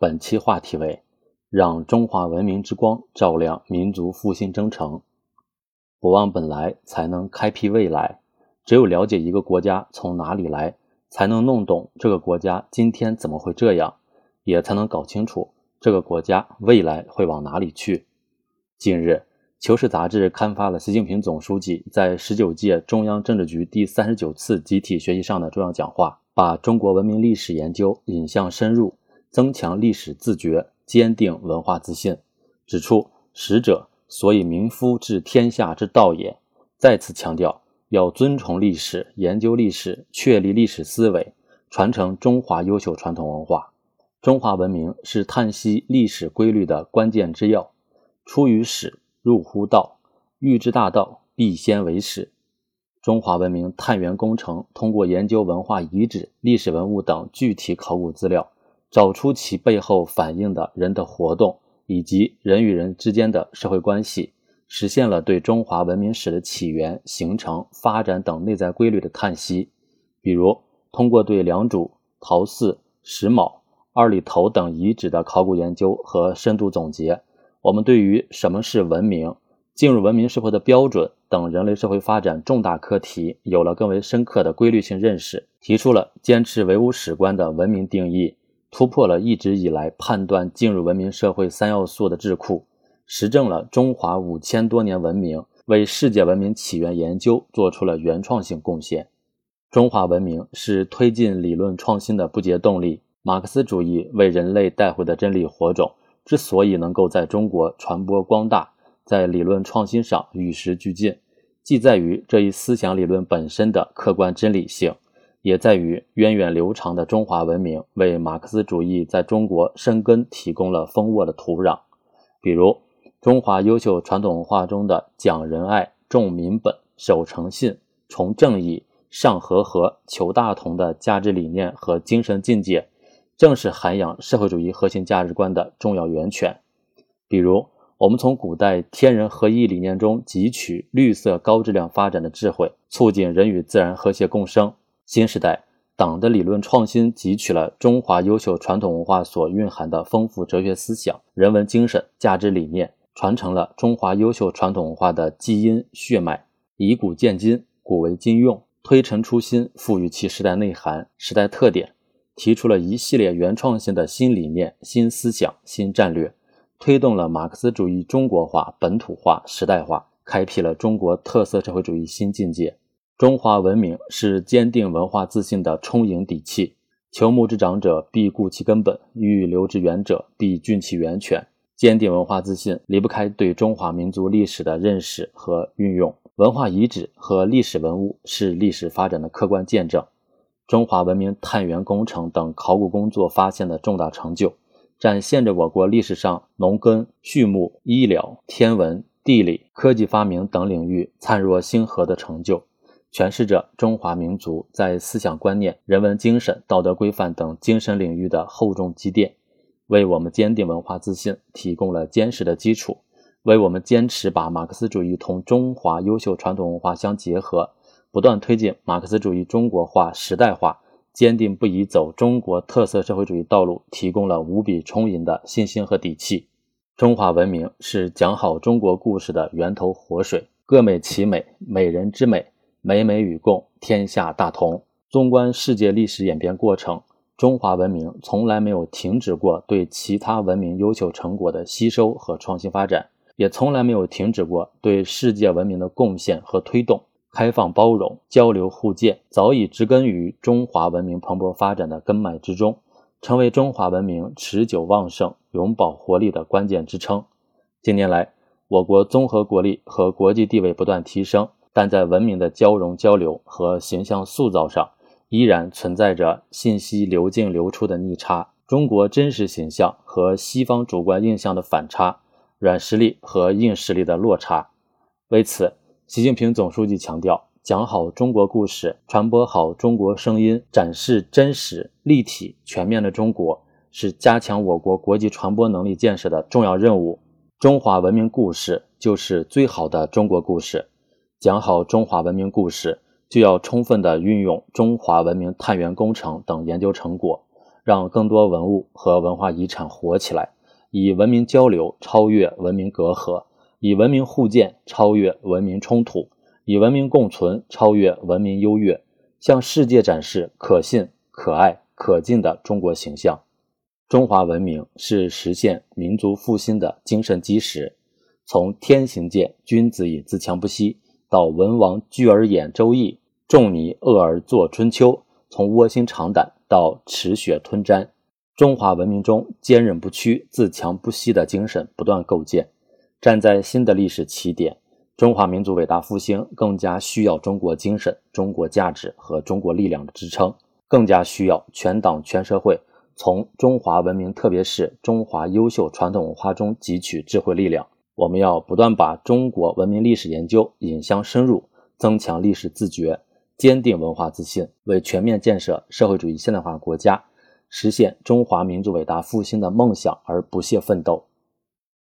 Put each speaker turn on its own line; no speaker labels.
本期话题为：让中华文明之光照亮民族复兴征程。不忘本来，才能开辟未来。只有了解一个国家从哪里来，才能弄懂这个国家今天怎么会这样，也才能搞清楚这个国家未来会往哪里去。近日，《求是》杂志刊发了习近平总书记在十九届中央政治局第三十九次集体学习上的重要讲话。把中国文明历史研究引向深入，增强历史自觉，坚定文化自信。指出使者所以民夫治天下之道也。再次强调要尊崇历史，研究历史，确立历史思维，传承中华优秀传统文化。中华文明是探析历史规律的关键之要。出于史，入乎道，欲知大道，必先为史。中华文明探源工程通过研究文化遗址、历史文物等具体考古资料，找出其背后反映的人的活动以及人与人之间的社会关系，实现了对中华文明史的起源、形成、发展等内在规律的探析。比如，通过对良渚、陶寺、石卯、二里头等遗址的考古研究和深度总结，我们对于什么是文明、进入文明社会的标准。等人类社会发展重大课题有了更为深刻的规律性认识，提出了坚持唯物史观的文明定义，突破了一直以来判断进入文明社会三要素的智库，实证了中华五千多年文明，为世界文明起源研究做出了原创性贡献。中华文明是推进理论创新的不竭动力。马克思主义为人类带回的真理火种，之所以能够在中国传播光大。在理论创新上与时俱进，既在于这一思想理论本身的客观真理性，也在于源远流长的中华文明为马克思主义在中国生根提供了丰沃的土壤。比如，中华优秀传统文化中的讲仁爱、重民本、守诚信、崇正义、尚和合、求大同的价值理念和精神境界，正是涵养社会主义核心价值观的重要源泉。比如，我们从古代天人合一理念中汲取绿色高质量发展的智慧，促进人与自然和谐共生。新时代党的理论创新汲取了中华优秀传统文化所蕴含的丰富哲学思想、人文精神、价值理念，传承了中华优秀传统文化的基因血脉，以古鉴今，古为今用，推陈出新，赋予其时代内涵、时代特点，提出了一系列原创性的新理念、新思想、新战略。推动了马克思主义中国化、本土化、时代化，开辟了中国特色社会主义新境界。中华文明是坚定文化自信的充盈底气。求木之长者，必固其根本；欲留之远者，必浚其源泉。坚定文化自信，离不开对中华民族历史的认识和运用。文化遗址和历史文物是历史发展的客观见证。中华文明探源工程等考古工作发现的重大成就。展现着我国历史上农耕、畜牧、医疗、天文、地理、科技发明等领域灿若星河的成就，诠释着中华民族在思想观念、人文精神、道德规范等精神领域的厚重积淀，为我们坚定文化自信提供了坚实的基础，为我们坚持把马克思主义同中华优秀传统文化相结合，不断推进马克思主义中国化、时代化。坚定不移走中国特色社会主义道路，提供了无比充盈的信心和底气。中华文明是讲好中国故事的源头活水，各美其美，美人之美，美美与共，天下大同。纵观世界历史演变过程，中华文明从来没有停止过对其他文明优秀成果的吸收和创新发展，也从来没有停止过对世界文明的贡献和推动。开放包容、交流互鉴，早已植根于中华文明蓬勃发展的根脉之中，成为中华文明持久旺盛、永葆活力的关键支撑。近年来，我国综合国力和国际地位不断提升，但在文明的交融交流和形象塑造上，依然存在着信息流进流出的逆差，中国真实形象和西方主观印象的反差，软实力和硬实力的落差。为此，习近平总书记强调，讲好中国故事，传播好中国声音，展示真实、立体、全面的中国，是加强我国国际传播能力建设的重要任务。中华文明故事就是最好的中国故事。讲好中华文明故事，就要充分的运用中华文明探源工程等研究成果，让更多文物和文化遗产活起来，以文明交流超越文明隔阂，以文明互鉴超越文明冲突，以文明共存超越文明优越，向世界展示可信、可爱、可敬的中国形象。中华文明是实现民族复兴的精神基石。从天行健，君子以自强不息，到文王拘而演周易，仲尼厄而作春秋；从卧薪尝胆到持雪吞毡，中华文明中坚韧不屈、自强不息的精神不断构建。站在新的历史起点，中华民族伟大复兴更加需要中国精神、中国价值和中国力量的支撑，更加需要全党全社会从中华文明，特别是中华优秀传统文化中汲取智慧力量。我们要不断把中国文明历史研究引向深入，增强历史自觉，坚定文化自信，为全面建设社会主义现代化国家、实现中华民族伟大复兴的梦想而不懈奋斗。